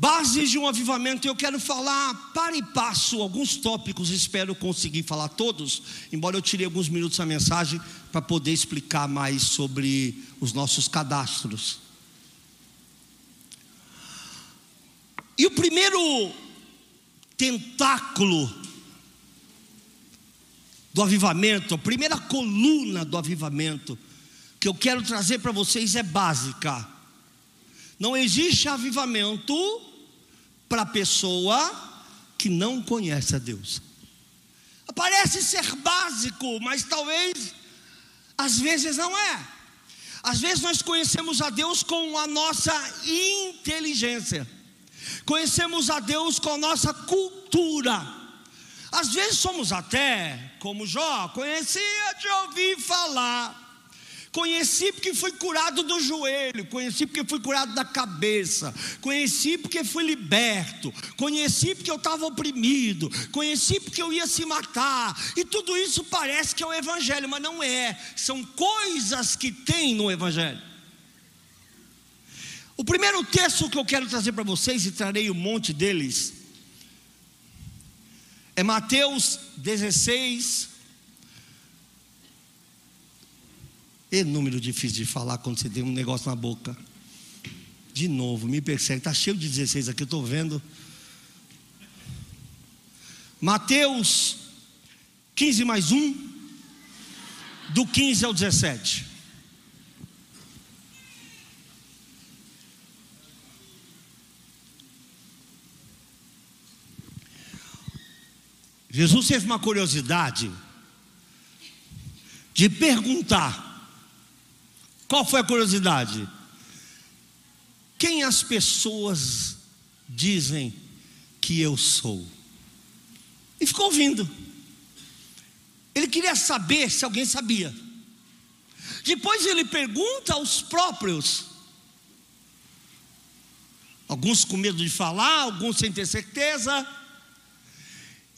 Bases de um avivamento, eu quero falar para e passo alguns tópicos, espero conseguir falar todos, embora eu tirei alguns minutos da mensagem para poder explicar mais sobre os nossos cadastros. E o primeiro tentáculo do avivamento, a primeira coluna do avivamento, que eu quero trazer para vocês é básica. Não existe avivamento para a pessoa que não conhece a Deus. Parece ser básico, mas talvez às vezes não é. Às vezes nós conhecemos a Deus com a nossa inteligência, conhecemos a Deus com a nossa cultura. Às vezes somos até, como Jó, conhecia de ouvir falar Conheci porque fui curado do joelho, conheci porque fui curado da cabeça, conheci porque fui liberto, conheci porque eu estava oprimido, conheci porque eu ia se matar, e tudo isso parece que é o Evangelho, mas não é, são coisas que tem no Evangelho. O primeiro texto que eu quero trazer para vocês, e trarei um monte deles, é Mateus 16, E número difícil de falar quando você tem um negócio na boca. De novo, me persegue. Está cheio de 16 aqui, eu estou vendo. Mateus 15 mais 1. Do 15 ao 17. Jesus teve uma curiosidade de perguntar qual foi a curiosidade? Quem as pessoas dizem que eu sou? E ficou ouvindo. Ele queria saber se alguém sabia. Depois ele pergunta aos próprios. Alguns com medo de falar, alguns sem ter certeza.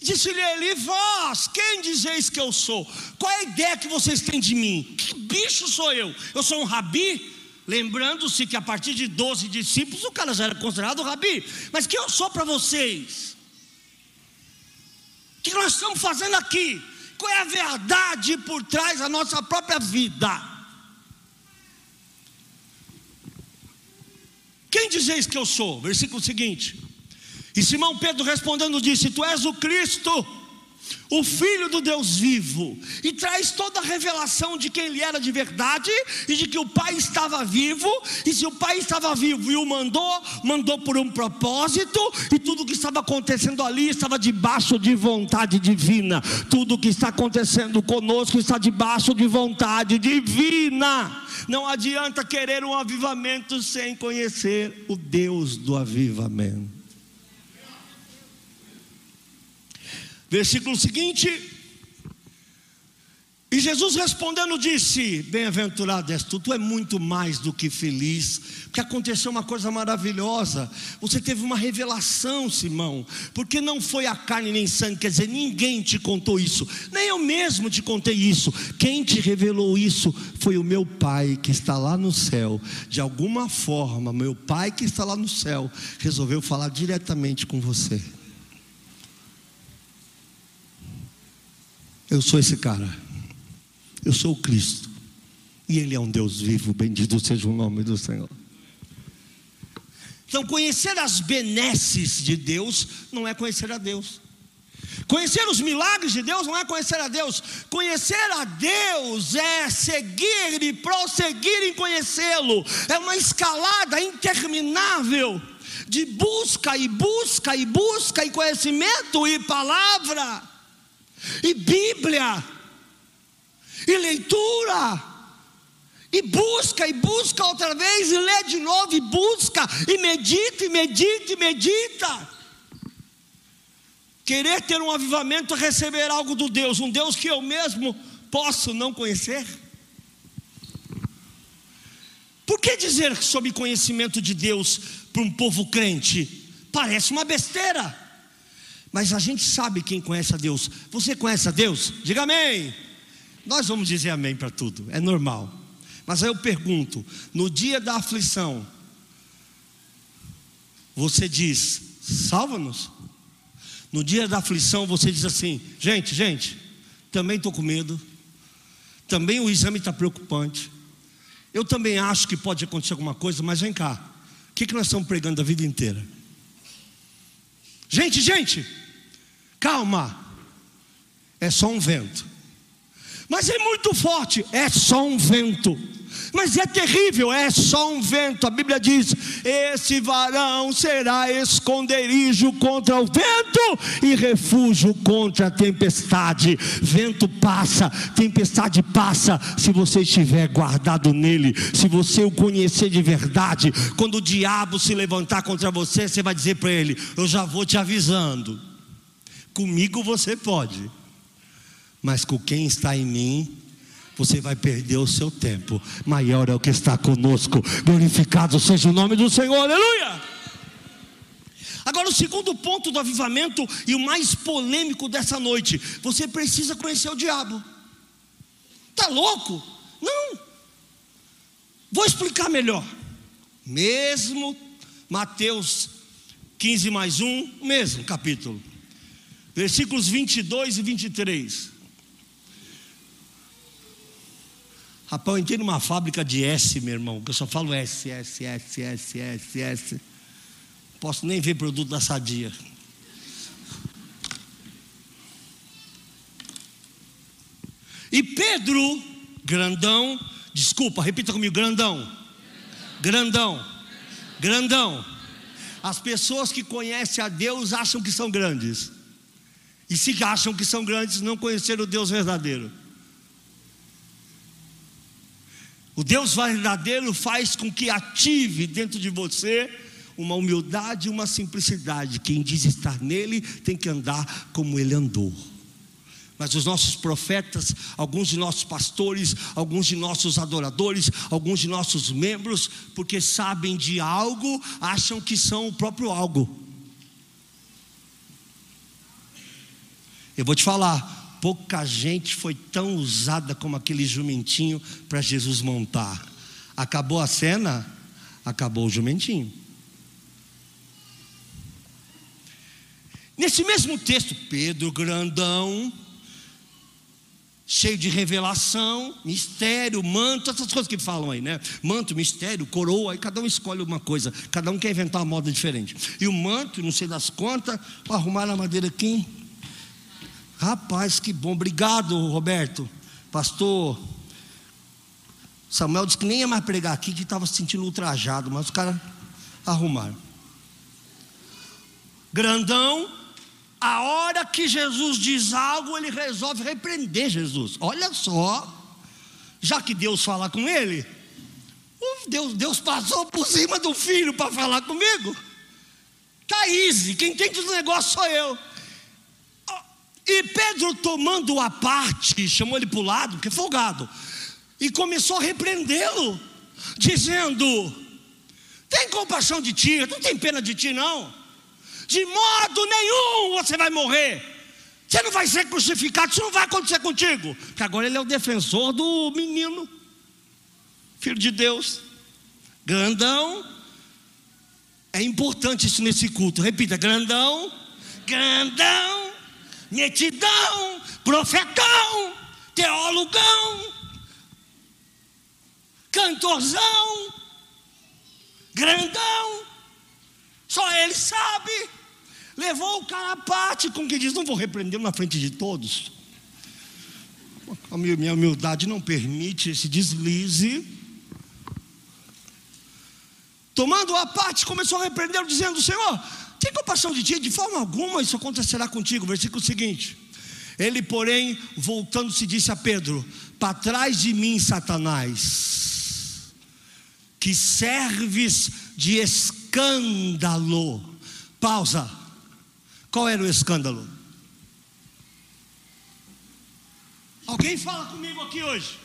Disse-lhe ele: Vós, quem dizeis que eu sou? Qual é a ideia que vocês têm de mim? Que bicho sou eu? Eu sou um rabi? Lembrando-se que a partir de 12 discípulos o cara já era considerado rabi. Mas quem eu sou para vocês? O que nós estamos fazendo aqui? Qual é a verdade por trás da nossa própria vida? Quem dizeis que eu sou? Versículo seguinte. E Simão Pedro respondendo disse: Tu és o Cristo, o Filho do Deus vivo, e traz toda a revelação de quem ele era de verdade e de que o Pai estava vivo, e se o Pai estava vivo e o mandou, mandou por um propósito, e tudo o que estava acontecendo ali estava debaixo de vontade divina. Tudo o que está acontecendo conosco está debaixo de vontade divina. Não adianta querer um avivamento sem conhecer o Deus do avivamento. Versículo seguinte. E Jesus respondendo disse: Bem-aventurado és tu, tu é muito mais do que feliz, porque aconteceu uma coisa maravilhosa. Você teve uma revelação, Simão, porque não foi a carne nem sangue, quer dizer, ninguém te contou isso, nem eu mesmo te contei isso. Quem te revelou isso foi o meu Pai que está lá no céu. De alguma forma, meu Pai que está lá no céu resolveu falar diretamente com você. Eu sou esse cara. Eu sou o Cristo. E Ele é um Deus vivo. Bendito seja o nome do Senhor. Então, conhecer as benesses de Deus não é conhecer a Deus. Conhecer os milagres de Deus não é conhecer a Deus. Conhecer a Deus é seguir e prosseguir em conhecê-lo. É uma escalada interminável de busca e busca e busca e conhecimento e palavra e Bíblia e leitura. E busca, e busca outra vez, e lê de novo, e busca, e medita, e medita, e medita. Querer ter um avivamento é receber algo do Deus, um Deus que eu mesmo posso não conhecer. Por que dizer sobre conhecimento de Deus para um povo crente? Parece uma besteira, mas a gente sabe quem conhece a Deus. Você conhece a Deus? Diga amém. Nós vamos dizer amém para tudo, é normal. Mas aí eu pergunto: no dia da aflição, você diz, salva-nos? No dia da aflição, você diz assim: gente, gente, também estou com medo, também o exame está preocupante, eu também acho que pode acontecer alguma coisa, mas vem cá, o que, que nós estamos pregando a vida inteira? Gente, gente, calma, é só um vento. Mas é muito forte, é só um vento. Mas é terrível, é só um vento. A Bíblia diz: Esse varão será esconderijo contra o vento e refúgio contra a tempestade. Vento passa, tempestade passa, se você estiver guardado nele, se você o conhecer de verdade. Quando o diabo se levantar contra você, você vai dizer para ele: Eu já vou te avisando. Comigo você pode mas com quem está em mim, você vai perder o seu tempo. Maior é o que está conosco. Glorificado seja o nome do Senhor. Aleluia. Agora, o segundo ponto do avivamento e o mais polêmico dessa noite: você precisa conhecer o diabo. Está louco? Não. Vou explicar melhor. Mesmo Mateus 15 mais 1, mesmo capítulo, versículos 22 e 23. Rapaz, eu entrei numa fábrica de S, meu irmão, que eu só falo S, S, S, S, S, S. Posso nem ver produto da sadia. E Pedro, grandão, desculpa, repita comigo, grandão. Grandão. Grandão. As pessoas que conhecem a Deus acham que são grandes. E se acham que são grandes, não conheceram o Deus verdadeiro. O Deus verdadeiro faz com que ative dentro de você uma humildade e uma simplicidade. Quem diz estar nele tem que andar como ele andou. Mas os nossos profetas, alguns de nossos pastores, alguns de nossos adoradores, alguns de nossos membros, porque sabem de algo, acham que são o próprio algo. Eu vou te falar, pouca gente foi tão usada como aquele jumentinho para Jesus montar. Acabou a cena, acabou o jumentinho. Nesse mesmo texto, Pedro grandão, cheio de revelação, mistério, manto, essas coisas que falam aí, né? Manto, mistério, coroa, aí cada um escolhe uma coisa, cada um quer inventar uma moda diferente. E o manto, não sei das contas, para arrumar na madeira aqui, Rapaz, que bom. Obrigado, Roberto. Pastor Samuel disse que nem ia mais pregar aqui, que estava se sentindo ultrajado, mas os caras arrumaram. Grandão, a hora que Jesus diz algo, ele resolve repreender Jesus. Olha só, já que Deus fala com ele, Deus, Deus passou por cima do filho para falar comigo. Tá easy, quem entende o negócio sou eu. E Pedro, tomando a parte, chamou ele para o lado, porque é folgado, e começou a repreendê-lo, dizendo: Tem compaixão de ti, não tem pena de ti, não. De modo nenhum você vai morrer. Você não vai ser crucificado, isso não vai acontecer contigo. Porque agora ele é o defensor do menino, filho de Deus, grandão. É importante isso nesse culto. Repita: grandão, grandão metidão, profetão, teologão, cantorzão, grandão, só ele sabe. levou o cara à parte, com que diz: Não vou repreender na frente de todos. A minha humildade não permite esse deslize. Tomando a parte, começou a repreender, dizendo: Senhor, tem compaixão de ti, de forma alguma isso acontecerá contigo. Versículo seguinte. Ele, porém, voltando-se, disse a Pedro: Para trás de mim, Satanás, que serves de escândalo. Pausa. Qual era o escândalo? Alguém fala comigo aqui hoje.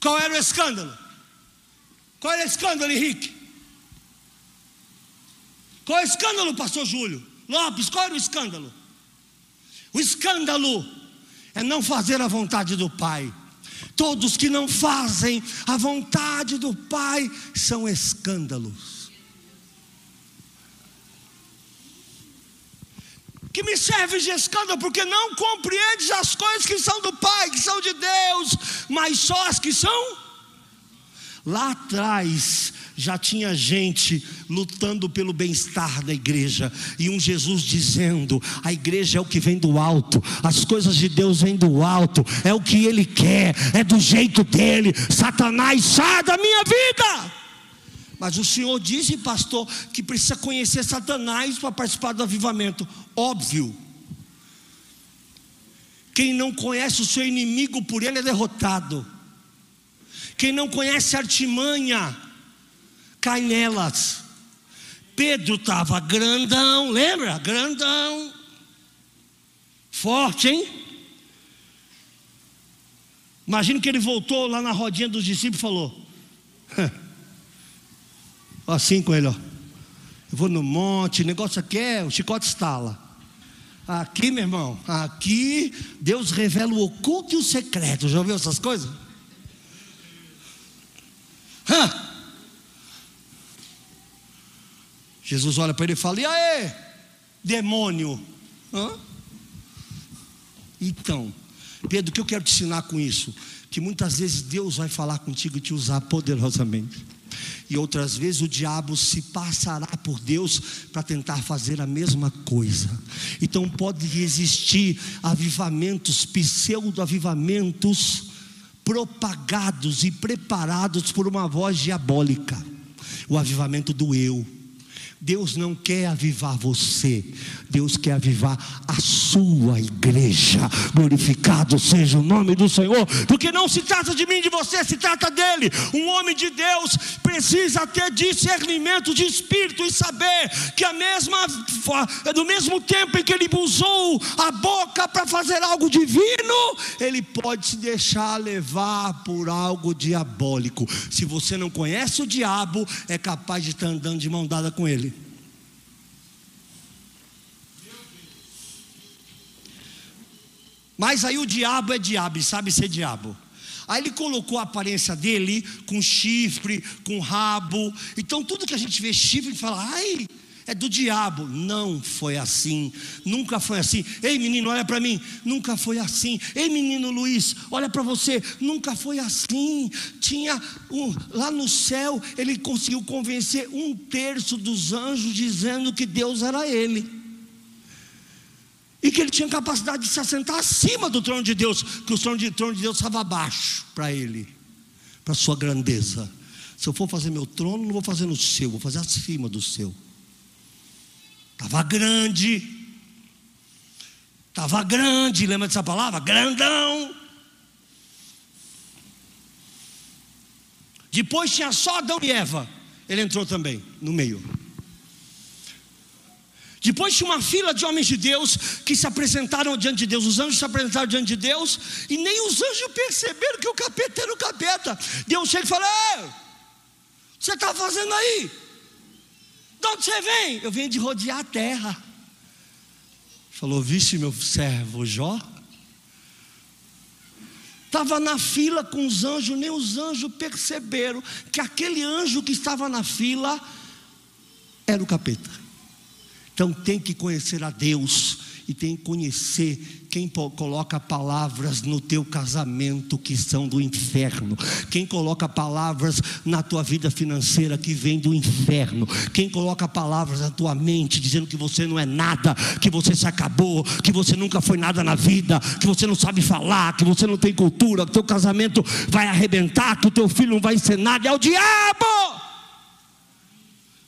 Qual era o escândalo? Qual era o escândalo, Henrique? Qual é o escândalo, pastor Júlio? Lopes, qual era o escândalo? O escândalo é não fazer a vontade do Pai. Todos que não fazem a vontade do Pai são escândalos. que me serve de escândalo, porque não compreendes as coisas que são do Pai, que são de Deus, mas só as que são. Lá atrás já tinha gente lutando pelo bem-estar da igreja, e um Jesus dizendo: a igreja é o que vem do alto, as coisas de Deus vêm do alto, é o que Ele quer, é do jeito dele. Satanás, sai da minha vida! Mas o Senhor disse, pastor, que precisa conhecer Satanás para participar do avivamento. Óbvio. Quem não conhece o seu inimigo por ele é derrotado. Quem não conhece artimanha, cai nelas. Pedro estava grandão, lembra? Grandão. Forte, hein? Imagina que ele voltou lá na rodinha dos discípulos e falou: assim com ele, ó. Eu vou no monte, o negócio aqui é, o chicote estala. Aqui, meu irmão, aqui Deus revela o oculto e o secreto. Já ouviu essas coisas? Hã? Jesus olha para ele e fala: E aí, demônio? Hã? Então, Pedro, o que eu quero te ensinar com isso? Que muitas vezes Deus vai falar contigo e te usar poderosamente e outras vezes o diabo se passará por Deus para tentar fazer a mesma coisa. Então pode existir avivamentos, pseudo-avivamentos, propagados e preparados por uma voz diabólica. O avivamento do eu Deus não quer avivar você, Deus quer avivar a sua igreja. Glorificado seja o nome do Senhor, porque não se trata de mim, de você, se trata dele. Um homem de Deus precisa ter discernimento de espírito e saber que a mesma, no mesmo tempo em que ele usou a boca para fazer algo divino, ele pode se deixar levar por algo diabólico. Se você não conhece o diabo, é capaz de estar andando de mão dada com ele. Mas aí o diabo é diabo sabe ser diabo. Aí ele colocou a aparência dele com chifre, com rabo. Então tudo que a gente vê chifre, fala, ai, é do diabo. Não foi assim. Nunca foi assim. Ei, menino, olha para mim. Nunca foi assim. Ei, menino Luiz, olha para você. Nunca foi assim. Tinha um, lá no céu, ele conseguiu convencer um terço dos anjos dizendo que Deus era ele e que ele tinha capacidade de se assentar acima do trono de Deus, que o trono de, trono de Deus estava abaixo para ele, para sua grandeza. Se eu for fazer meu trono, não vou fazer no seu, vou fazer acima do seu. Estava grande, estava grande, lembra dessa palavra? Grandão. Depois tinha só Adão e Eva, ele entrou também no meio. Depois tinha uma fila de homens de Deus que se apresentaram diante de Deus. Os anjos se apresentaram diante de Deus e nem os anjos perceberam que o capeta era o capeta. Deus chega e fala: o que você está fazendo aí? De onde você vem? Eu venho de rodear a terra. Falou: Viste meu servo Jó? Estava na fila com os anjos, nem os anjos perceberam que aquele anjo que estava na fila era o capeta. Então tem que conhecer a Deus e tem que conhecer quem coloca palavras no teu casamento que são do inferno, quem coloca palavras na tua vida financeira que vem do inferno, quem coloca palavras na tua mente dizendo que você não é nada, que você se acabou, que você nunca foi nada na vida, que você não sabe falar, que você não tem cultura, que teu casamento vai arrebentar, que o teu filho não vai ser nada, é o diabo.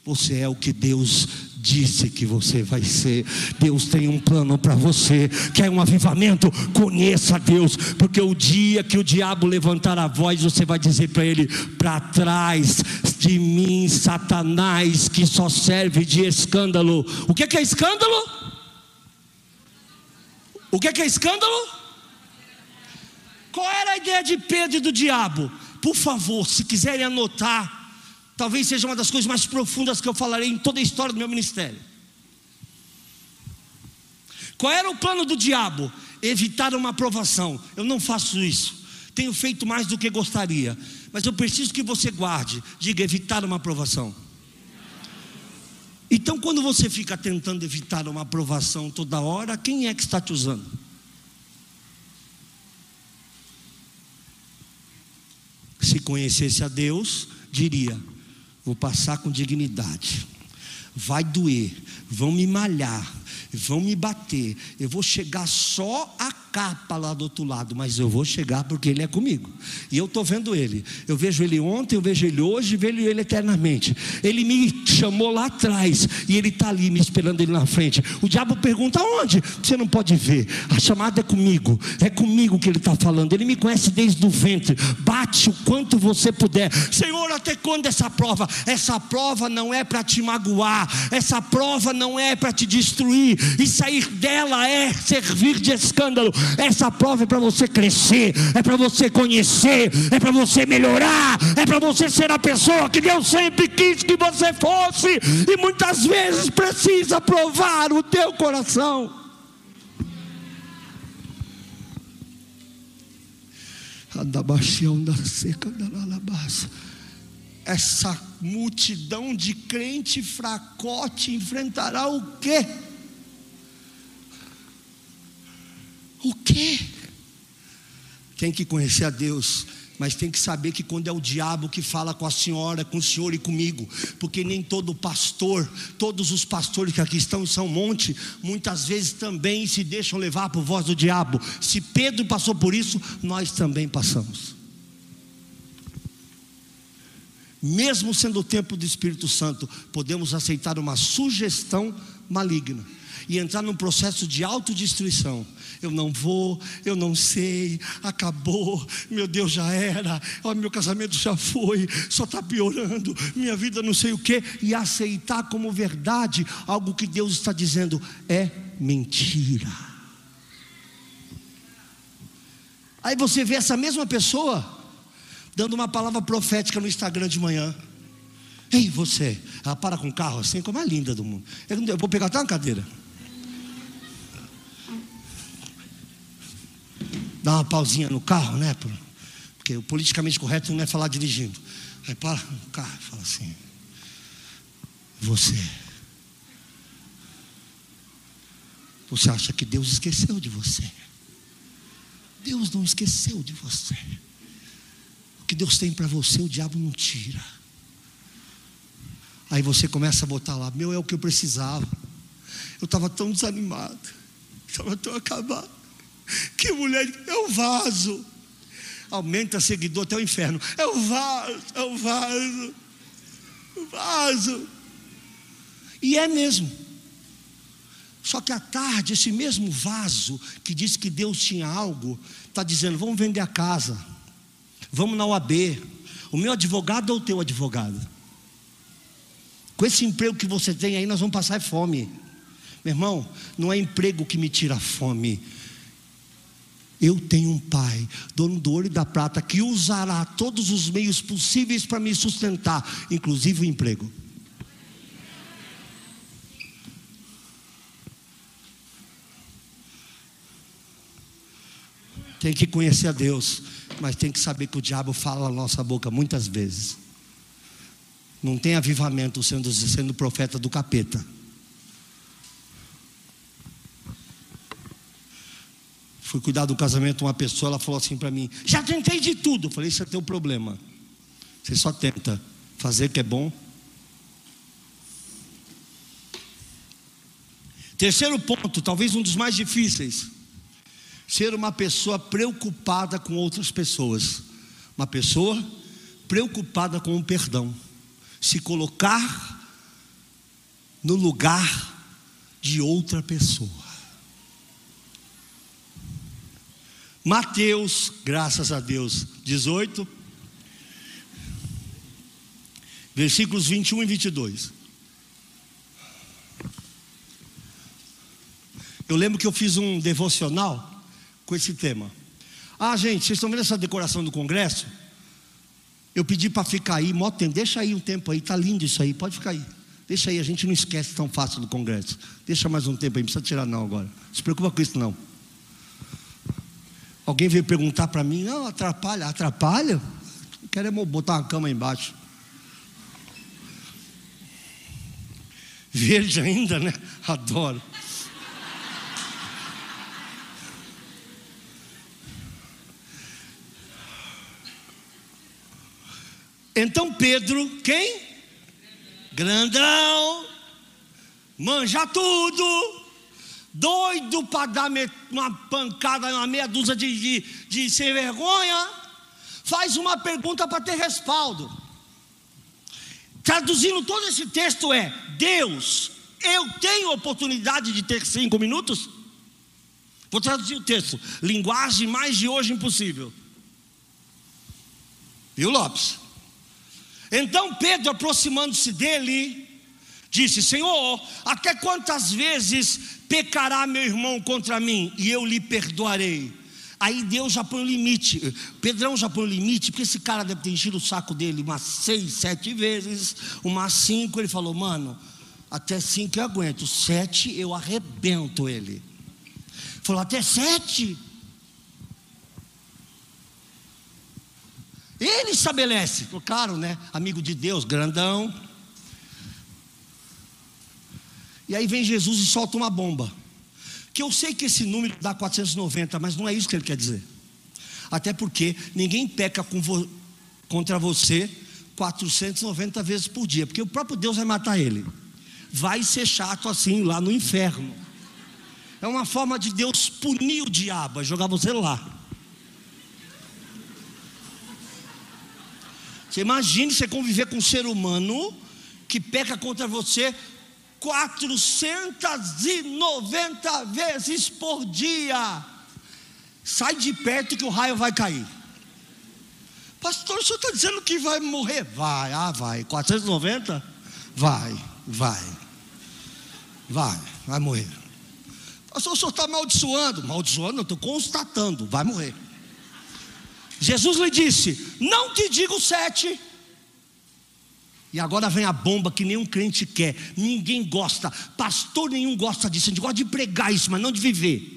Você é o que Deus disse que você vai ser. Deus tem um plano para você. Quer um avivamento? Conheça Deus, porque o dia que o diabo levantar a voz, você vai dizer para ele: para trás de mim, Satanás, que só serve de escândalo. O que é escândalo? O que é escândalo? Qual era a ideia de Pedro e do diabo? Por favor, se quiserem anotar, talvez seja uma das coisas mais profundas que eu falarei em toda a história do meu ministério. Qual era o plano do diabo? Evitar uma aprovação. Eu não faço isso. Tenho feito mais do que gostaria. Mas eu preciso que você guarde. Diga evitar uma aprovação. Então, quando você fica tentando evitar uma aprovação toda hora, quem é que está te usando? Se conhecesse a Deus, diria: vou passar com dignidade. Vai doer, vão me malhar, vão me bater. Eu vou chegar só a capa lá do outro lado, mas eu vou chegar porque Ele é comigo. E eu estou vendo Ele. Eu vejo Ele ontem, eu vejo Ele hoje, vejo Ele eternamente. Ele me chamou lá atrás e Ele está ali me esperando Ele na frente. O diabo pergunta: onde? Você não pode ver. A chamada é comigo. É comigo que Ele está falando. Ele me conhece desde o ventre. Bate o quanto você puder. Senhor, até quando essa prova? Essa prova não é para te magoar. Essa prova não é para te destruir. E sair dela é servir de escândalo. Essa prova é para você crescer, é para você conhecer, é para você melhorar, é para você ser a pessoa que Deus sempre quis que você fosse, e muitas vezes precisa provar o teu coração. Essa multidão de crente fracote enfrentará o quê? O quê? Tem que conhecer a Deus, mas tem que saber que quando é o diabo que fala com a senhora, com o senhor e comigo, porque nem todo pastor, todos os pastores que aqui estão em São Monte, muitas vezes também se deixam levar por voz do diabo. Se Pedro passou por isso, nós também passamos. Mesmo sendo o tempo do Espírito Santo, podemos aceitar uma sugestão maligna e entrar num processo de autodestruição. Eu não vou, eu não sei, acabou, meu Deus já era, ó, meu casamento já foi, só está piorando, minha vida não sei o que, e aceitar como verdade algo que Deus está dizendo é mentira. Aí você vê essa mesma pessoa dando uma palavra profética no Instagram de manhã. Ei, você, ela para com o carro assim, como é linda do mundo. Eu vou pegar até uma cadeira. Dá uma pausinha no carro, né? Porque o politicamente correto não é falar dirigindo. Aí para o carro e fala assim: Você. Você acha que Deus esqueceu de você? Deus não esqueceu de você. O que Deus tem para você, o diabo não tira. Aí você começa a botar lá: Meu, é o que eu precisava. Eu estava tão desanimado, estava tão acabado. Que mulher, é o vaso. Aumenta seguidor até o inferno. É o vaso, é o vaso. O vaso. E é mesmo. Só que à tarde, esse mesmo vaso que disse que Deus tinha algo, está dizendo: vamos vender a casa, vamos na UAB. O meu advogado ou o teu advogado? Com esse emprego que você tem aí, nós vamos passar fome. Meu irmão, não é emprego que me tira a fome, eu tenho um pai, dono do ouro e da prata, que usará todos os meios possíveis para me sustentar, inclusive o emprego. Tem que conhecer a Deus, mas tem que saber que o diabo fala na nossa boca muitas vezes. Não tem avivamento sendo, sendo profeta do capeta. Fui cuidar do casamento uma pessoa, ela falou assim para mim: Já tentei de tudo. Eu falei: Isso é teu problema. Você só tenta fazer o que é bom. Terceiro ponto, talvez um dos mais difíceis: ser uma pessoa preocupada com outras pessoas. Uma pessoa preocupada com o perdão. Se colocar no lugar de outra pessoa. Mateus, graças a Deus, 18, versículos 21 e 22. Eu lembro que eu fiz um devocional com esse tema. Ah, gente, vocês estão vendo essa decoração do congresso? Eu pedi para ficar aí, mó tempo, deixa aí um tempo aí, tá lindo isso aí, pode ficar aí. Deixa aí, a gente não esquece tão fácil do congresso. Deixa mais um tempo aí, não precisa tirar não agora. Não se preocupa com isso não. Alguém veio perguntar para mim, não, atrapalha, atrapalha? Queremos botar uma cama embaixo. Verde ainda, né? Adoro. Então Pedro, quem? Grandão, manja tudo doido para dar uma pancada, uma meia dúzia de, de, de sem vergonha, faz uma pergunta para ter respaldo. Traduzindo todo esse texto é: Deus, eu tenho oportunidade de ter cinco minutos? Vou traduzir o texto. Linguagem mais de hoje impossível. Viu, Lopes? Então Pedro, aproximando-se dele, disse: Senhor, até quantas vezes pecará meu irmão contra mim e eu lhe perdoarei. Aí Deus já põe o limite. Pedrão já põe o limite, porque esse cara deve ter enchido o saco dele umas seis, sete vezes, umas cinco. Ele falou, mano, até cinco eu aguento, sete eu arrebento ele. Falou, até sete. Ele estabelece, claro, né? Amigo de Deus, grandão. E aí vem Jesus e solta uma bomba. Que eu sei que esse número dá 490, mas não é isso que ele quer dizer. Até porque ninguém peca vo contra você 490 vezes por dia, porque o próprio Deus vai matar ele. Vai ser chato assim lá no inferno. É uma forma de Deus punir o diabo, é jogar você lá. Você imagine você conviver com um ser humano que peca contra você 490 vezes por dia. Sai de perto que o raio vai cair. Pastor, o senhor está dizendo que vai morrer? Vai, ah, vai. 490? Vai, vai. Vai, vai morrer. Pastor, o senhor está amaldiçoando? Amaldiçoando, eu estou constatando, vai morrer. Jesus lhe disse: Não te digo sete e agora vem a bomba que nenhum crente quer, ninguém gosta, pastor nenhum gosta disso, a gente gosta de pregar isso, mas não de viver.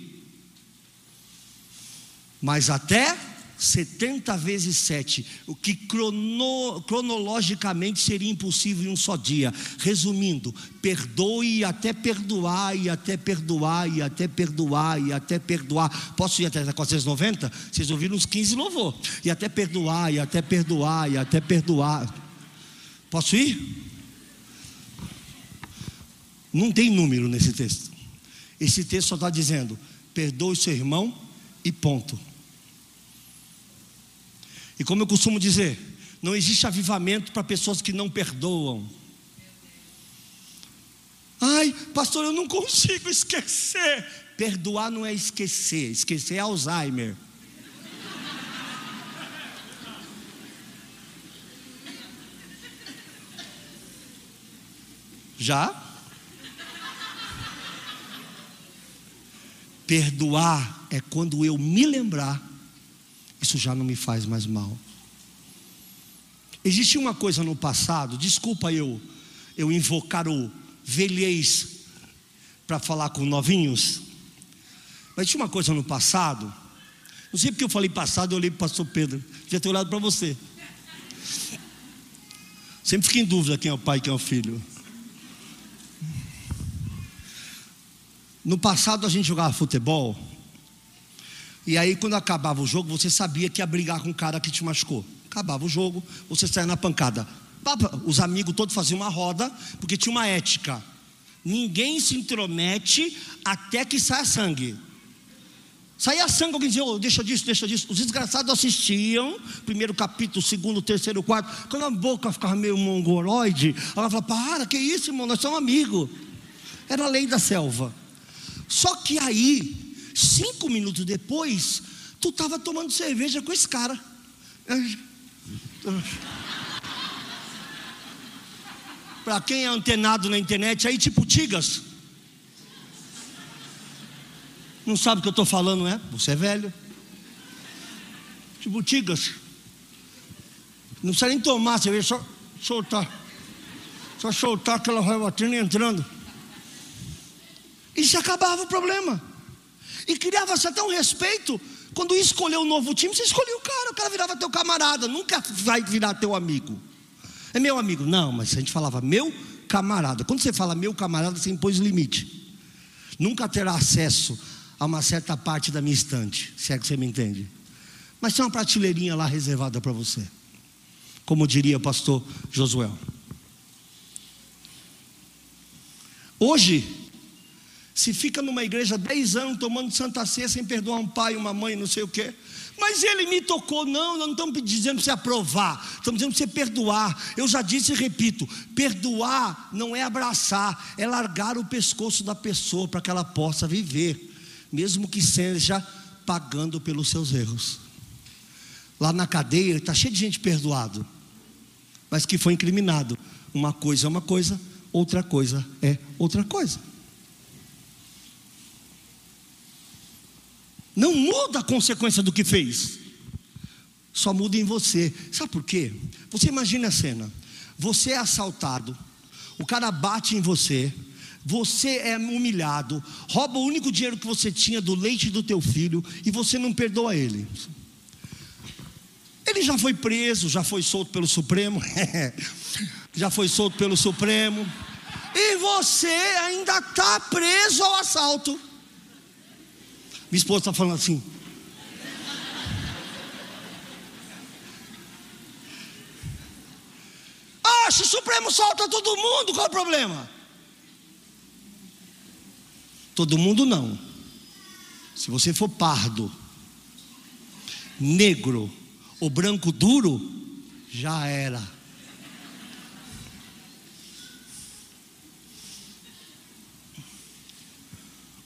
Mas até 70 vezes 7, o que crono, cronologicamente seria impossível em um só dia. Resumindo, perdoe até perdoar, e até perdoar, e até perdoar, e até perdoar. Posso ir até 490? Vocês ouviram uns 15 louvor. E até perdoar, e até perdoar, e até perdoar. Posso ir? Não tem número nesse texto. Esse texto só está dizendo: perdoe seu irmão e ponto. E como eu costumo dizer, não existe avivamento para pessoas que não perdoam. Ai, pastor, eu não consigo esquecer. Perdoar não é esquecer, esquecer é Alzheimer. Já? Perdoar é quando eu me lembrar, isso já não me faz mais mal. Existia uma coisa no passado, desculpa eu eu invocar o velhez para falar com novinhos, mas tinha uma coisa no passado, não sei porque eu falei passado, eu olhei para o pastor Pedro, já ter olhado para você. Sempre fico em dúvida quem é o pai e quem é o filho. No passado a gente jogava futebol. E aí, quando acabava o jogo, você sabia que ia brigar com o cara que te machucou. Acabava o jogo, você saia na pancada. Os amigos todos faziam uma roda, porque tinha uma ética. Ninguém se intromete até que saia sangue. Saía sangue, alguém dizia, oh, deixa disso, deixa disso. Os desgraçados assistiam, primeiro capítulo, segundo, terceiro, quarto. Quando a boca ficava meio mongoloide, ela falava, para, que isso, irmão, nós somos amigos. Era a lei da selva. Só que aí, cinco minutos depois, tu estava tomando cerveja com esse cara. Para quem é antenado na internet, aí tipo Tigas. Não sabe o que eu estou falando, é? Você é velho. Tipo Tigas. Não precisa nem tomar cerveja, só soltar. Só soltar aquela raivatina entrando. E se acabava o problema. E criava-se até um respeito. Quando escolheu um novo time, você escolheu o cara, o cara virava teu camarada, nunca vai virar teu amigo. É meu amigo. Não, mas a gente falava meu camarada. Quando você fala meu camarada, você impôs limite. Nunca terá acesso a uma certa parte da minha estante, se é que você me entende. Mas tem uma prateleirinha lá reservada para você. Como diria o pastor Josué. Hoje, se fica numa igreja 10 anos tomando Santa Ceia sem perdoar um pai, uma mãe, não sei o quê. Mas ele me tocou, não, nós não estamos dizendo para você aprovar, estamos dizendo para você perdoar. Eu já disse e repito: perdoar não é abraçar, é largar o pescoço da pessoa para que ela possa viver, mesmo que seja pagando pelos seus erros. Lá na cadeia está cheio de gente perdoado, mas que foi incriminado. Uma coisa é uma coisa, outra coisa é outra coisa. Não muda a consequência do que fez. Só muda em você. Sabe por quê? Você imagina a cena. Você é assaltado, o cara bate em você, você é humilhado, rouba o único dinheiro que você tinha do leite do teu filho e você não perdoa ele. Ele já foi preso, já foi solto pelo Supremo, já foi solto pelo Supremo, e você ainda está preso ao assalto. Minha esposa está falando assim. Ah, se o Supremo solta todo mundo, qual é o problema? Todo mundo não. Se você for pardo, negro ou branco duro, já era.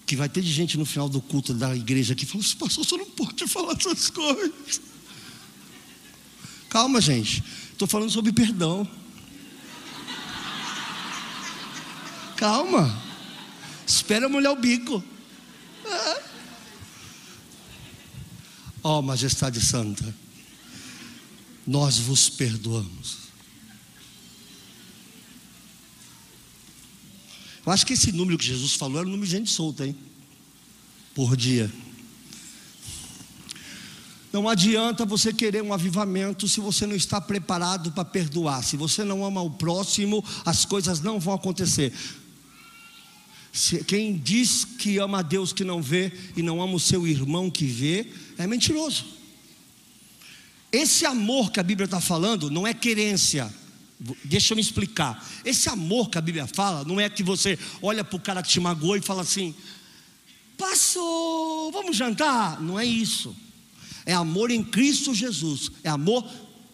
Que vai ter de gente no final do culto da igreja que fala: pastor, você não pode falar essas coisas. Calma, gente. Estou falando sobre perdão. Calma. Espera molhar o bico. Ó oh, majestade santa, nós vos perdoamos. Eu acho que esse número que Jesus falou era o número de gente solta, hein? Por dia. Não adianta você querer um avivamento se você não está preparado para perdoar. Se você não ama o próximo, as coisas não vão acontecer. Quem diz que ama a Deus que não vê e não ama o seu irmão que vê, é mentiroso. Esse amor que a Bíblia está falando não é querência. Deixa eu me explicar. Esse amor que a Bíblia fala, não é que você olha para o cara que te magoou e fala assim: passou, vamos jantar. Não é isso. É amor em Cristo Jesus. É amor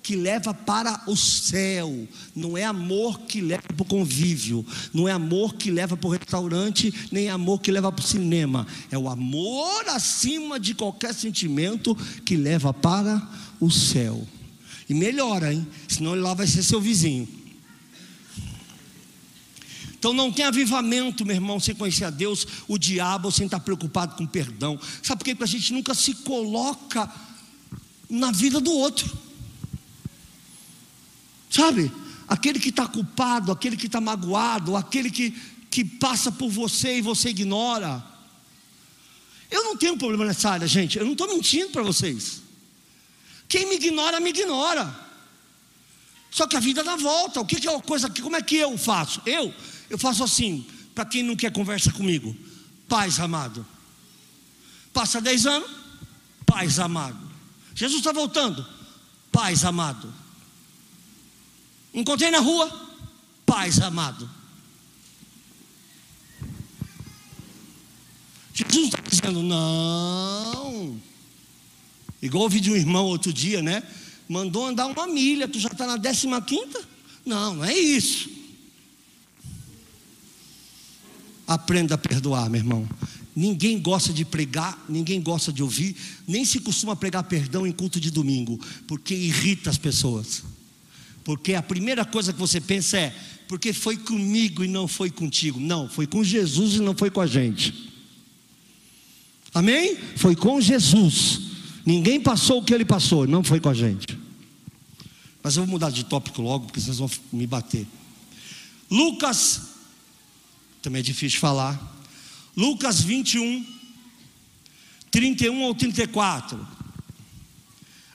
que leva para o céu. Não é amor que leva para o convívio. Não é amor que leva para o restaurante, nem amor que leva para o cinema. É o amor acima de qualquer sentimento que leva para o céu. E melhora, hein? Senão ele lá vai ser seu vizinho. Então não tem avivamento, meu irmão, sem conhecer a Deus, o diabo, sem estar preocupado com perdão. Sabe por quê? Porque a gente nunca se coloca na vida do outro. Sabe? Aquele que está culpado, aquele que está magoado, aquele que, que passa por você e você ignora. Eu não tenho problema nessa área, gente. Eu não estou mentindo para vocês. Quem me ignora, me ignora. Só que a vida dá volta. O que, que é uma coisa que como é que eu faço? Eu, eu faço assim, para quem não quer conversa comigo. Paz, amado. Passa 10 anos, Paz amado. Jesus está voltando. Paz amado. Encontrei na rua. Paz amado. Jesus está dizendo, não. Igual ouvi de um irmão outro dia, né? Mandou andar uma milha, tu já está na décima quinta? Não, não é isso. Aprenda a perdoar, meu irmão. Ninguém gosta de pregar, ninguém gosta de ouvir, nem se costuma pregar perdão em culto de domingo, porque irrita as pessoas. Porque a primeira coisa que você pensa é: porque foi comigo e não foi contigo. Não, foi com Jesus e não foi com a gente. Amém? Foi com Jesus. Ninguém passou o que ele passou, não foi com a gente. Mas eu vou mudar de tópico logo, porque vocês vão me bater. Lucas, também é difícil falar. Lucas 21, 31 ao 34.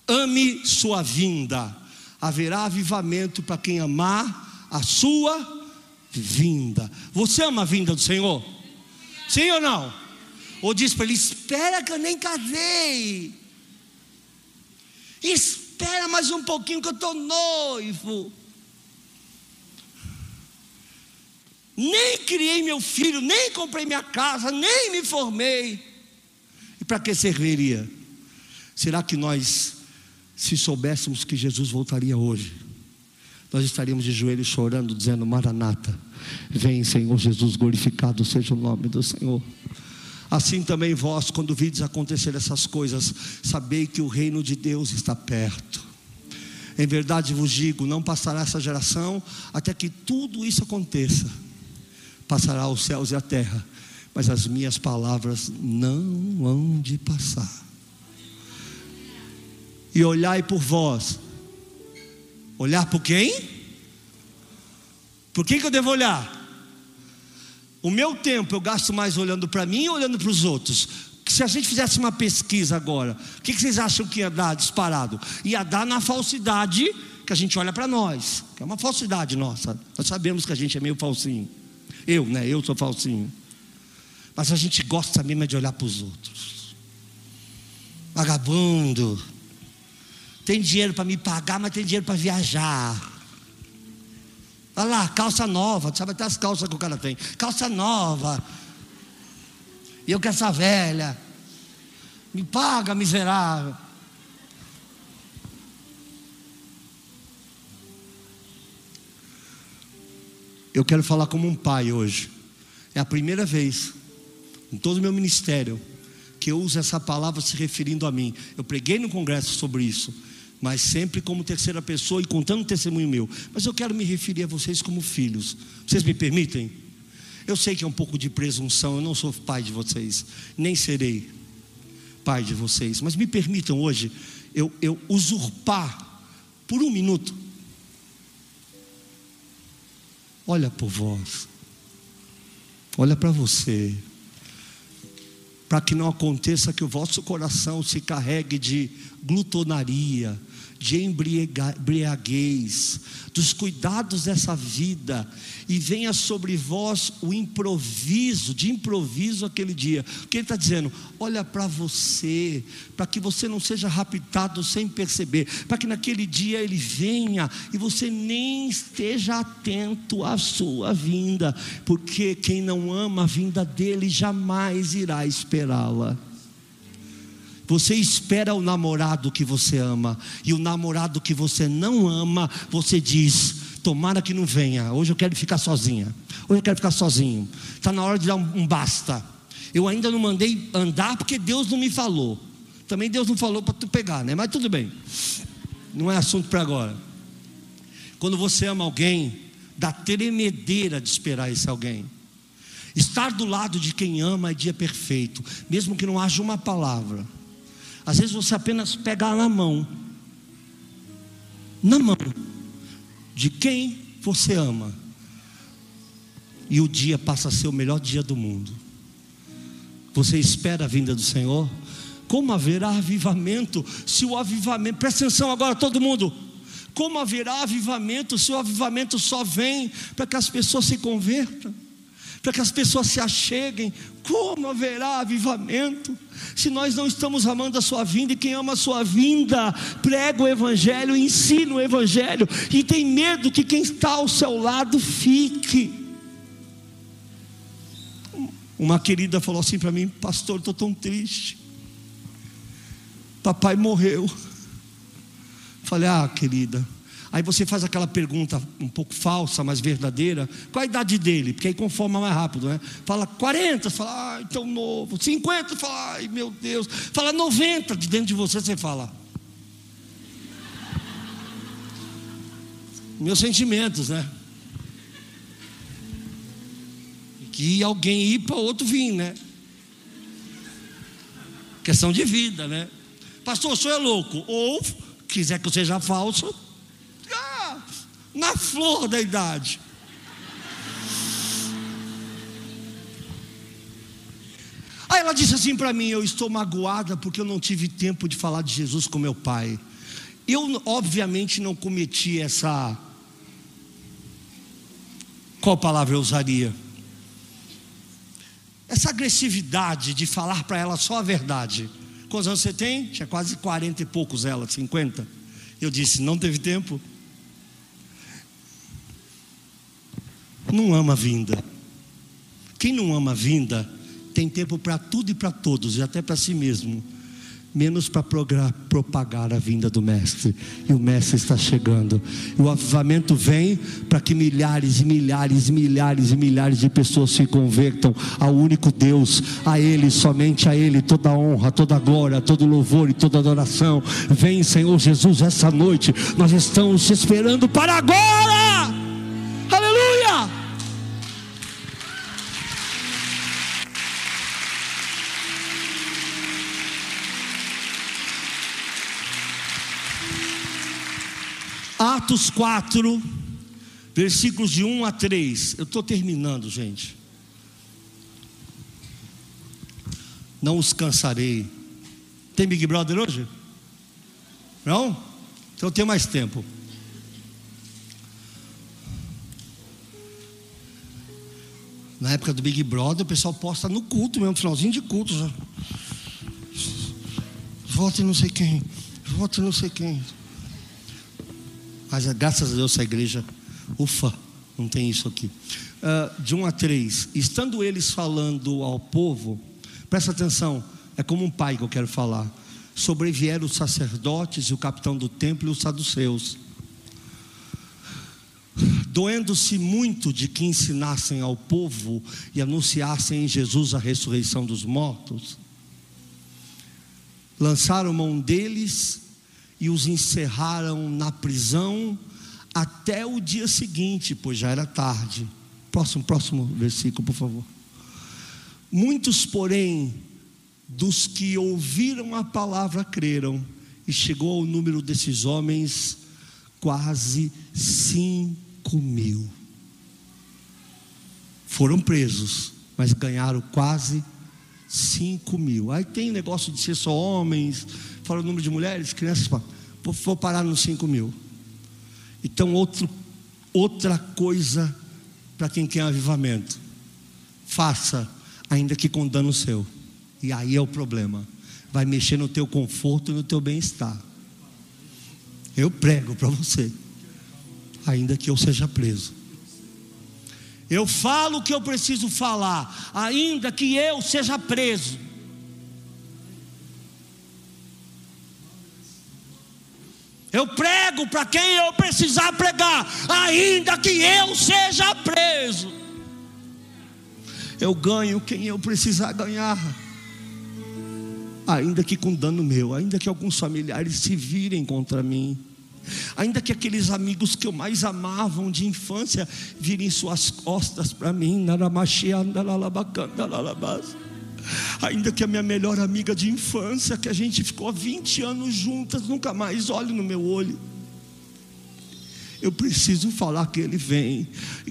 Ame sua vinda, haverá avivamento para quem amar a sua vinda. Você ama a vinda do Senhor? Sim ou não? Ou diz para ele: Espera que eu nem casei. Espera mais um pouquinho que eu estou noivo. Nem criei meu filho, nem comprei minha casa, nem me formei. E para que serviria? Será que nós, se soubéssemos que Jesus voltaria hoje, nós estaríamos de joelhos chorando, dizendo: Maranata, vem Senhor Jesus, glorificado seja o nome do Senhor. Assim também vós, quando vides acontecer essas coisas, sabei que o reino de Deus está perto. Em verdade vos digo: não passará essa geração até que tudo isso aconteça. Passará os céus e a terra, mas as minhas palavras não hão de passar. E olhai por vós. Olhar por quem? Por quem que eu devo olhar? O meu tempo eu gasto mais olhando para mim ou olhando para os outros? Se a gente fizesse uma pesquisa agora, o que, vocês acham que ia dar disparado? Ia dar na falsidade que a gente olha para nós, que é uma falsidade nossa. Nós sabemos que a gente é meio falsinho. Eu, né? Eu sou falsinho. Mas a gente gosta mesmo de olhar para os outros. Vagabundo. Tem dinheiro para me pagar, mas tem dinheiro para viajar. Olha lá, calça nova, sabe até as calças que o cara tem. Calça nova. E eu quero essa velha. Me paga, miserável. Eu quero falar como um pai hoje. É a primeira vez em todo o meu ministério que eu uso essa palavra se referindo a mim. Eu preguei no congresso sobre isso mas sempre como terceira pessoa e contando um testemunho meu. Mas eu quero me referir a vocês como filhos. Vocês me permitem? Eu sei que é um pouco de presunção, eu não sou pai de vocês, nem serei pai de vocês, mas me permitam hoje eu, eu usurpar por um minuto. Olha por vós, olha para você, para que não aconteça que o vosso coração se carregue de glutonaria, de embriaguez, dos cuidados dessa vida, e venha sobre vós o improviso, de improviso aquele dia. O que ele está dizendo? Olha para você, para que você não seja raptado sem perceber, para que naquele dia ele venha e você nem esteja atento à sua vinda, porque quem não ama a vinda dele jamais irá esperá-la. Você espera o namorado que você ama, e o namorado que você não ama, você diz: Tomara que não venha, hoje eu quero ficar sozinha, hoje eu quero ficar sozinho, está na hora de dar um, basta. Eu ainda não mandei andar porque Deus não me falou. Também Deus não falou para tu pegar, né? Mas tudo bem, não é assunto para agora. Quando você ama alguém, dá tremedeira de esperar esse alguém. Estar do lado de quem ama é dia perfeito, mesmo que não haja uma palavra. Às vezes você apenas pega na mão, na mão, de quem você ama, e o dia passa a ser o melhor dia do mundo. Você espera a vinda do Senhor? Como haverá avivamento se o avivamento, presta atenção agora todo mundo, como haverá avivamento se o avivamento só vem para que as pessoas se convertam? Para que as pessoas se acheguem. Como haverá avivamento se nós não estamos amando a sua vinda? E quem ama a sua vinda prega o Evangelho, ensina o Evangelho e tem medo que quem está ao seu lado fique. Uma querida falou assim para mim, pastor, estou tão triste. Papai morreu. Falei, ah, querida. Aí você faz aquela pergunta um pouco falsa, mas verdadeira. Qual a idade dele? Porque aí conforma mais rápido, né? Fala 40, fala, ai, tão novo. 50, fala, ai, meu Deus. Fala 90, de dentro de você você fala. Meus sentimentos, né? Que alguém ir para outro vir, né? Questão de vida, né? Pastor, o senhor é louco. Ou quiser que eu seja falso, ah, na flor da idade. Aí ela disse assim para mim: Eu estou magoada porque eu não tive tempo de falar de Jesus com meu pai. Eu, obviamente, não cometi essa. Qual palavra eu usaria? essa agressividade de falar para ela só a verdade. Quantos anos você tem? Tinha quase 40 e poucos ela, 50. Eu disse: não teve tempo. Não ama a vinda. Quem não ama a vinda tem tempo para tudo e para todos, e até para si mesmo menos para propagar a vinda do Mestre. E o Mestre está chegando. O avivamento vem para que milhares e milhares e milhares e milhares de pessoas se convertam ao único Deus, a Ele, somente a Ele, toda honra, toda glória, todo louvor e toda adoração. Vem, Senhor Jesus, essa noite. Nós estamos te esperando para agora. Atos 4, versículos de 1 a 3. Eu estou terminando, gente. Não os cansarei. Tem Big Brother hoje? Não? Então tenho mais tempo. Na época do Big Brother, o pessoal posta no culto mesmo, finalzinho de culto já. Vote não sei quem, vote não sei quem. Mas graças a Deus essa igreja, ufa, não tem isso aqui. Uh, de 1 a 3, estando eles falando ao povo, presta atenção, é como um pai que eu quero falar. Sobrevieram os sacerdotes e o capitão do templo e os saduceus. Doendo-se muito de que ensinassem ao povo e anunciassem em Jesus a ressurreição dos mortos, lançaram mão deles e os encerraram na prisão até o dia seguinte, pois já era tarde. Próximo, próximo versículo, por favor. Muitos, porém, dos que ouviram a palavra creram, e chegou ao número desses homens quase cinco mil. Foram presos, mas ganharam quase cinco mil. Aí tem negócio de ser só homens, fala o número de mulheres, crianças, vou parar nos 5 mil. Então, outro, outra coisa para quem quer avivamento: faça, ainda que com dano seu. E aí é o problema. Vai mexer no teu conforto e no teu bem-estar. Eu prego para você, ainda que eu seja preso. Eu falo o que eu preciso falar, ainda que eu seja preso. Eu prego para quem eu precisar pregar, ainda que eu seja preso. Eu ganho quem eu precisar ganhar, ainda que com dano meu, ainda que alguns familiares se virem contra mim, ainda que aqueles amigos que eu mais amavam de infância virem suas costas para mim, naramachia, nalalabacanda, lalabasa ainda que a minha melhor amiga de infância, que a gente ficou 20 anos juntas, nunca mais olhe no meu olho. Eu preciso falar que Ele vem,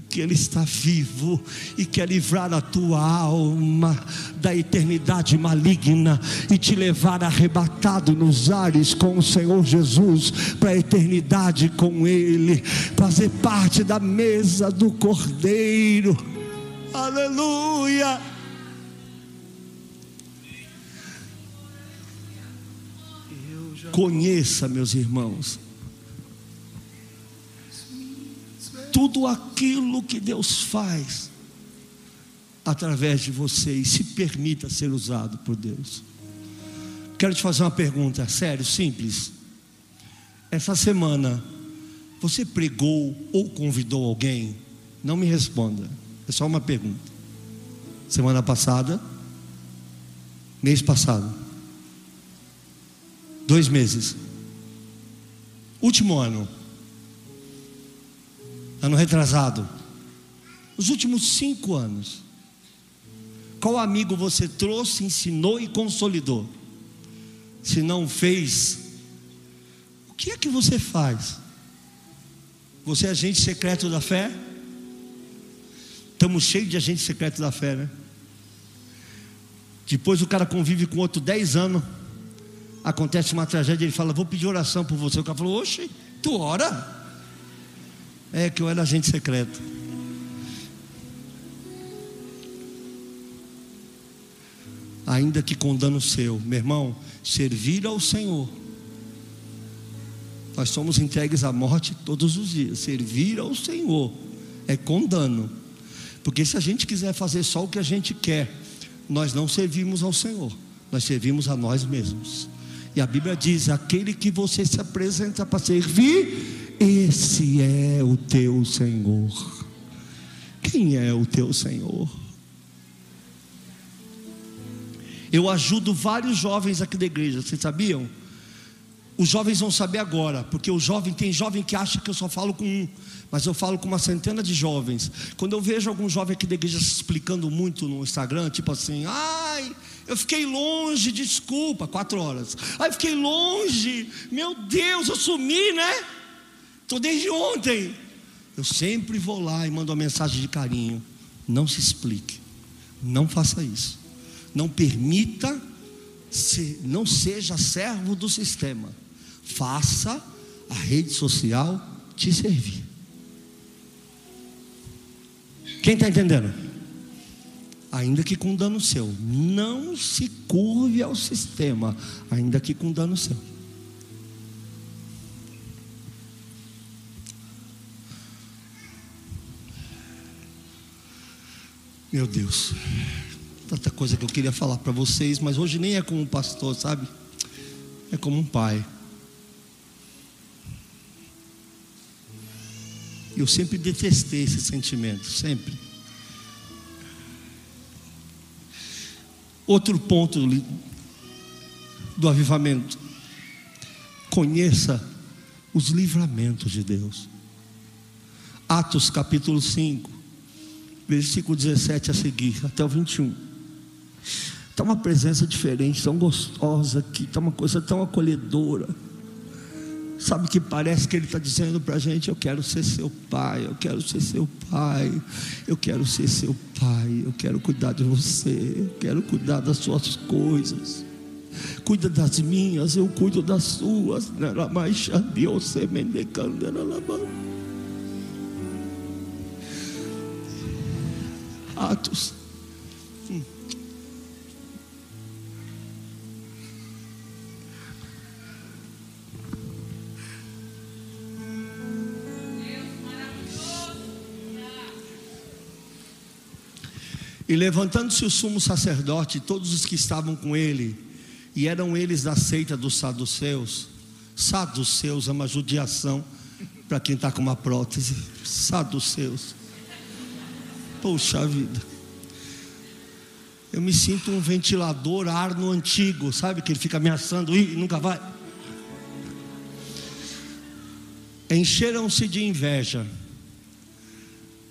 que Ele está vivo e quer livrar a tua alma da eternidade maligna e te levar arrebatado nos ares com o Senhor Jesus para a eternidade com Ele, fazer parte da mesa do Cordeiro. Aleluia. Conheça, meus irmãos, tudo aquilo que Deus faz através de você e se permita ser usado por Deus. Quero te fazer uma pergunta, sério, simples. Essa semana, você pregou ou convidou alguém? Não me responda, é só uma pergunta. Semana passada, mês passado, dois meses, último ano, ano retrasado, os últimos cinco anos, qual amigo você trouxe, ensinou e consolidou? Se não fez, o que é que você faz? Você é agente secreto da fé? Estamos cheios de agente secreto da fé, né? Depois o cara convive com outro 10 anos, acontece uma tragédia, ele fala, vou pedir oração por você. O cara falou, oxe, tu ora? É que eu era agente secreto. Ainda que com dano seu, meu irmão, servir ao Senhor. Nós somos entregues à morte todos os dias. Servir ao Senhor é com dano. Porque se a gente quiser fazer só o que a gente quer, nós não servimos ao Senhor, nós servimos a nós mesmos. E a Bíblia diz: aquele que você se apresenta para servir, esse é o teu Senhor. Quem é o teu Senhor? Eu ajudo vários jovens aqui da igreja, vocês sabiam? Os jovens vão saber agora, porque o jovem tem jovem que acha que eu só falo com um, mas eu falo com uma centena de jovens. Quando eu vejo algum jovem aqui da igreja se explicando muito no Instagram, tipo assim, ai, eu fiquei longe, desculpa, quatro horas. Ai, fiquei longe, meu Deus, eu sumi, né? Estou desde ontem. Eu sempre vou lá e mando uma mensagem de carinho. Não se explique. Não faça isso. Não permita, se, não seja servo do sistema. Faça a rede social te servir. Quem está entendendo? Ainda que com dano seu. Não se curve ao sistema, ainda que com dano seu. Meu Deus, tanta coisa que eu queria falar para vocês, mas hoje nem é como um pastor, sabe? É como um pai. Eu sempre detestei esse sentimento, sempre. Outro ponto do avivamento. Conheça os livramentos de Deus. Atos capítulo 5 versículo 17 a seguir, até o 21. Está uma presença diferente, tão gostosa aqui, está uma coisa tão acolhedora. Sabe que parece que Ele está dizendo para a gente: Eu quero ser seu pai, eu quero ser seu pai, eu quero ser seu pai, eu quero cuidar de você, eu quero cuidar das suas coisas. Cuida das minhas, eu cuido das suas. Atos. E levantando-se o sumo sacerdote, todos os que estavam com ele, e eram eles da seita dos saduceus. Saduceus é uma judiação para quem está com uma prótese. Saduceus. Poxa vida. Eu me sinto um ventilador ar no antigo, sabe? Que ele fica ameaçando e nunca vai. Encheram-se de inveja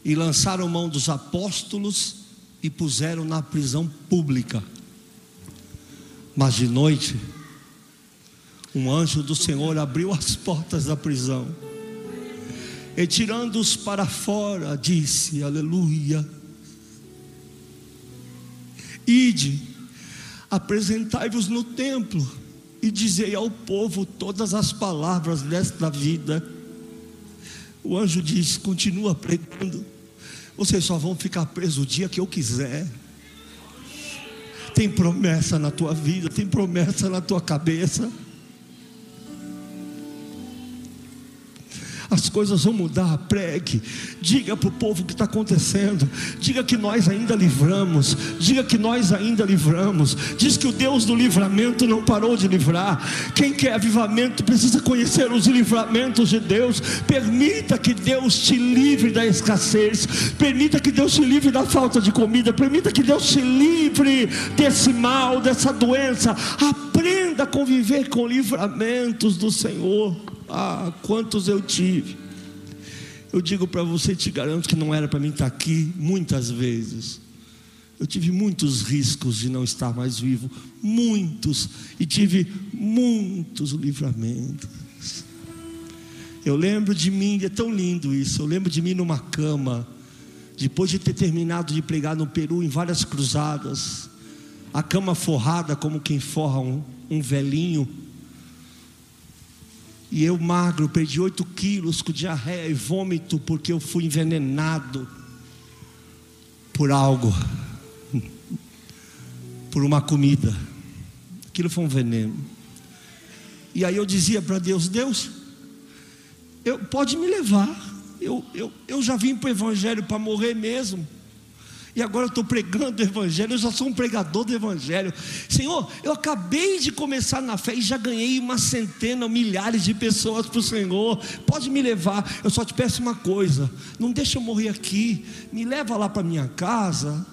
e lançaram mão dos apóstolos e puseram na prisão pública. Mas de noite, um anjo do Senhor abriu as portas da prisão e tirando-os para fora, disse: Aleluia. Ide, apresentai-vos no templo e dizei ao povo todas as palavras desta vida. O anjo diz: continua pregando, Vocês só vão ficar presos o dia que eu quiser. Tem promessa na tua vida, tem promessa na tua cabeça. As coisas vão mudar. Pregue, diga para o povo o que está acontecendo, diga que nós ainda livramos, diga que nós ainda livramos. Diz que o Deus do livramento não parou de livrar. Quem quer avivamento precisa conhecer os livramentos de Deus. Permita que Deus te livre da escassez, permita que Deus te livre da falta de comida, permita que Deus te livre desse mal, dessa doença. Aprenda a conviver com livramentos do Senhor. Ah, quantos eu tive. Eu digo para você, te garanto que não era para mim estar aqui muitas vezes. Eu tive muitos riscos de não estar mais vivo, muitos, e tive muitos livramentos. Eu lembro de mim, é tão lindo isso. Eu lembro de mim numa cama, depois de ter terminado de pregar no Peru em várias cruzadas, a cama forrada como quem forra um, um velhinho e eu magro, perdi 8 quilos com diarreia e vômito, porque eu fui envenenado por algo, por uma comida. Aquilo foi um veneno. E aí eu dizia para Deus: Deus, eu, pode me levar. Eu, eu, eu já vim para o Evangelho para morrer mesmo e agora eu estou pregando o Evangelho, eu já sou um pregador do Evangelho. Senhor, eu acabei de começar na fé e já ganhei uma centena, milhares de pessoas para o Senhor. Pode me levar, eu só te peço uma coisa: não deixa eu morrer aqui, me leva lá para minha casa.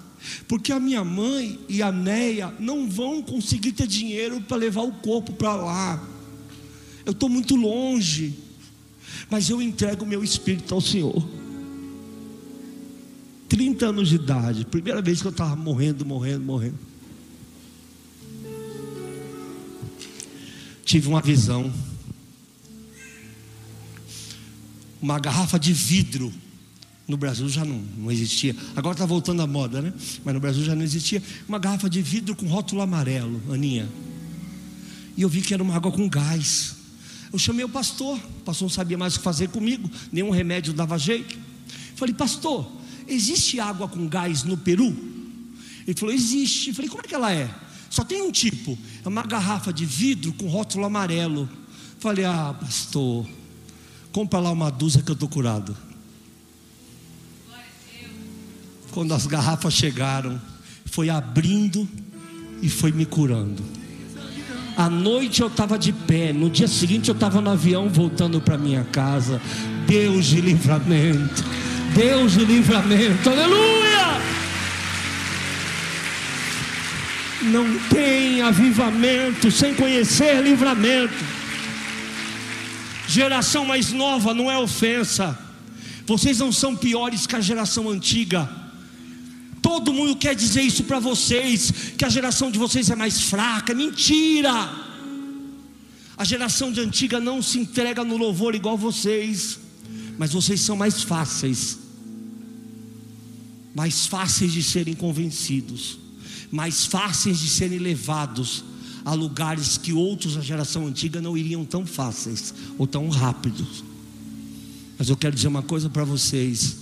Porque a minha mãe e a Neia não vão conseguir ter dinheiro para levar o corpo para lá. Eu estou muito longe, mas eu entrego meu espírito ao Senhor. 30 anos de idade, primeira vez que eu estava morrendo, morrendo, morrendo. Tive uma visão. Uma garrafa de vidro. No Brasil já não, não existia. Agora está voltando à moda, né? Mas no Brasil já não existia. Uma garrafa de vidro com rótulo amarelo, Aninha. E eu vi que era uma água com gás. Eu chamei o pastor. O pastor não sabia mais o que fazer comigo. Nenhum remédio dava jeito. Falei, pastor, Existe água com gás no Peru? Ele falou: Existe. Eu falei: Como é que ela é? Só tem um tipo. É uma garrafa de vidro com rótulo amarelo. Eu falei: Ah, pastor, compra lá uma dúzia que eu estou curado. Quando as garrafas chegaram, foi abrindo e foi me curando. À noite eu estava de pé, no dia seguinte eu estava no avião voltando para minha casa. Deus de livramento. Deus de livramento, aleluia! Não tem avivamento sem conhecer livramento. Geração mais nova não é ofensa. Vocês não são piores que a geração antiga. Todo mundo quer dizer isso para vocês, que a geração de vocês é mais fraca. Mentira! A geração de antiga não se entrega no louvor igual vocês, mas vocês são mais fáceis mais fáceis de serem convencidos, mais fáceis de serem levados a lugares que outros da geração antiga não iriam tão fáceis ou tão rápidos. Mas eu quero dizer uma coisa para vocês: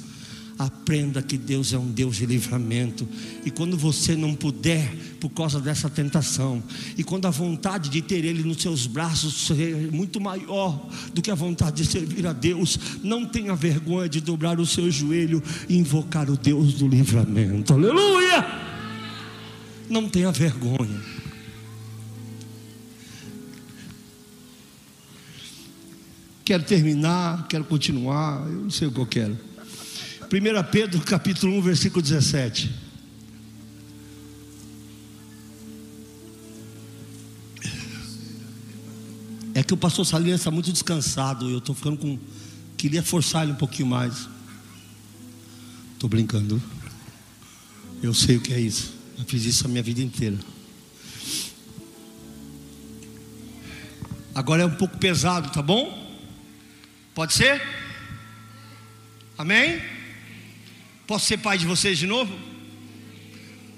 aprenda que Deus é um Deus de livramento, e quando você não puder, por causa dessa tentação, e quando a vontade de ter Ele nos seus braços é muito maior do que a vontade de servir a Deus, não tenha vergonha de dobrar o seu joelho e invocar o Deus do livramento, aleluia! Não tenha vergonha. Quero terminar, quero continuar, eu não sei o que eu quero. 1 Pedro capítulo 1, versículo 17. É que o pastor Salinas está muito descansado. Eu estou ficando com. Queria forçar ele um pouquinho mais. Estou brincando. Eu sei o que é isso. Eu fiz isso a minha vida inteira. Agora é um pouco pesado, tá bom? Pode ser? Amém? Posso ser pai de vocês de novo?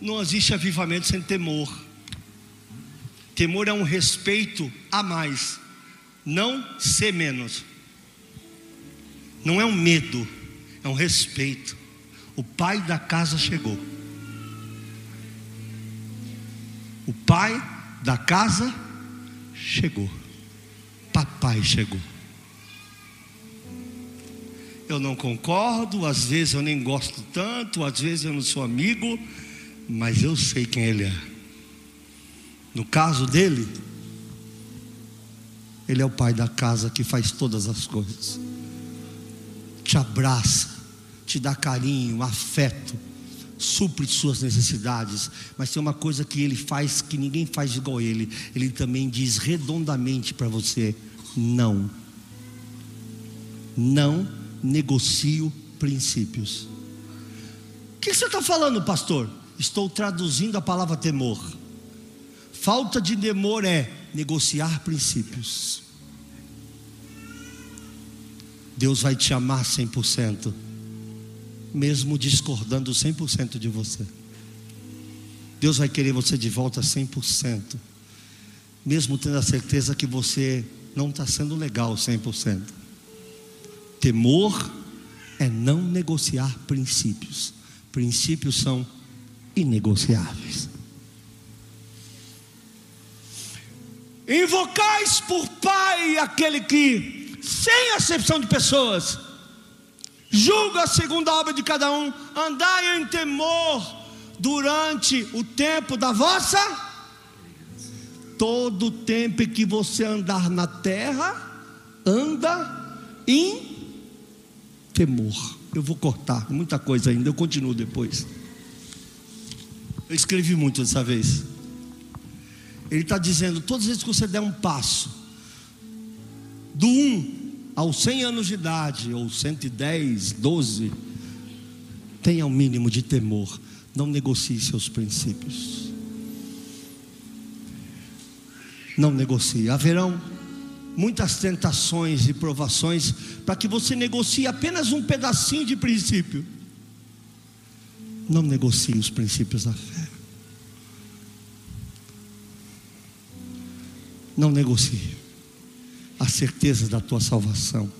Não existe avivamento sem temor. Temor é um respeito a mais, não ser menos. Não é um medo, é um respeito. O pai da casa chegou. O pai da casa chegou. Papai chegou. Eu não concordo, às vezes eu nem gosto tanto, às vezes eu não sou amigo, mas eu sei quem ele é. No caso dele, ele é o pai da casa que faz todas as coisas. Te abraça, te dá carinho, afeto, supre suas necessidades. Mas tem uma coisa que ele faz que ninguém faz igual ele. Ele também diz redondamente para você: não. Não negocio princípios. O que você está falando, pastor? Estou traduzindo a palavra temor. Falta de temor é negociar princípios. Deus vai te amar 100%, mesmo discordando 100% de você. Deus vai querer você de volta 100%, mesmo tendo a certeza que você não está sendo legal 100%. Temor é não negociar princípios. Princípios são inegociáveis. Invocais por Pai aquele que, sem acepção de pessoas, julga segundo a obra de cada um, andai em temor durante o tempo da vossa todo o tempo que você andar na terra, anda em temor. Eu vou cortar muita coisa ainda, eu continuo depois. Eu escrevi muito dessa vez. Ele está dizendo: todas as vezes que você der um passo, do 1 aos 100 anos de idade, ou 110, 12, tenha o um mínimo de temor, não negocie seus princípios. Não negocie. Haverão muitas tentações e provações para que você negocie apenas um pedacinho de princípio. Não negocie os princípios da fé. Não negocie a certeza da tua salvação.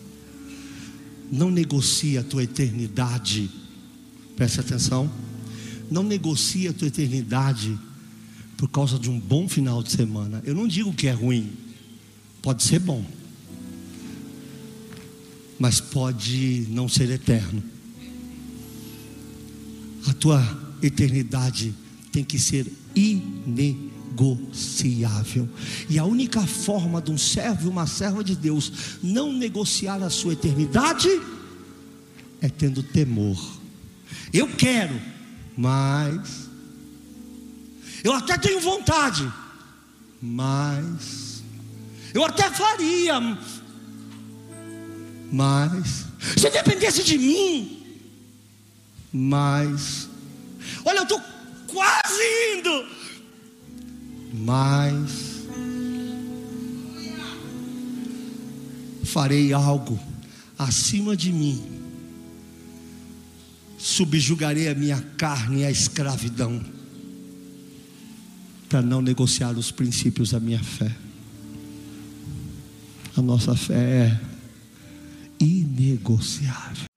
Não negocie a tua eternidade. Preste atenção. Não negocie a tua eternidade por causa de um bom final de semana. Eu não digo que é ruim. Pode ser bom. Mas pode não ser eterno. A tua eternidade tem que ser inegociável negociável. E a única forma de um servo e uma serva de Deus não negociar a sua eternidade é tendo temor. Eu quero, mas eu até tenho vontade, mas eu até faria, mas se dependesse de mim, mas olha, eu estou quase indo, mas farei algo acima de mim, subjugarei a minha carne à escravidão, para não negociar os princípios da minha fé. A nossa fé é inegociável.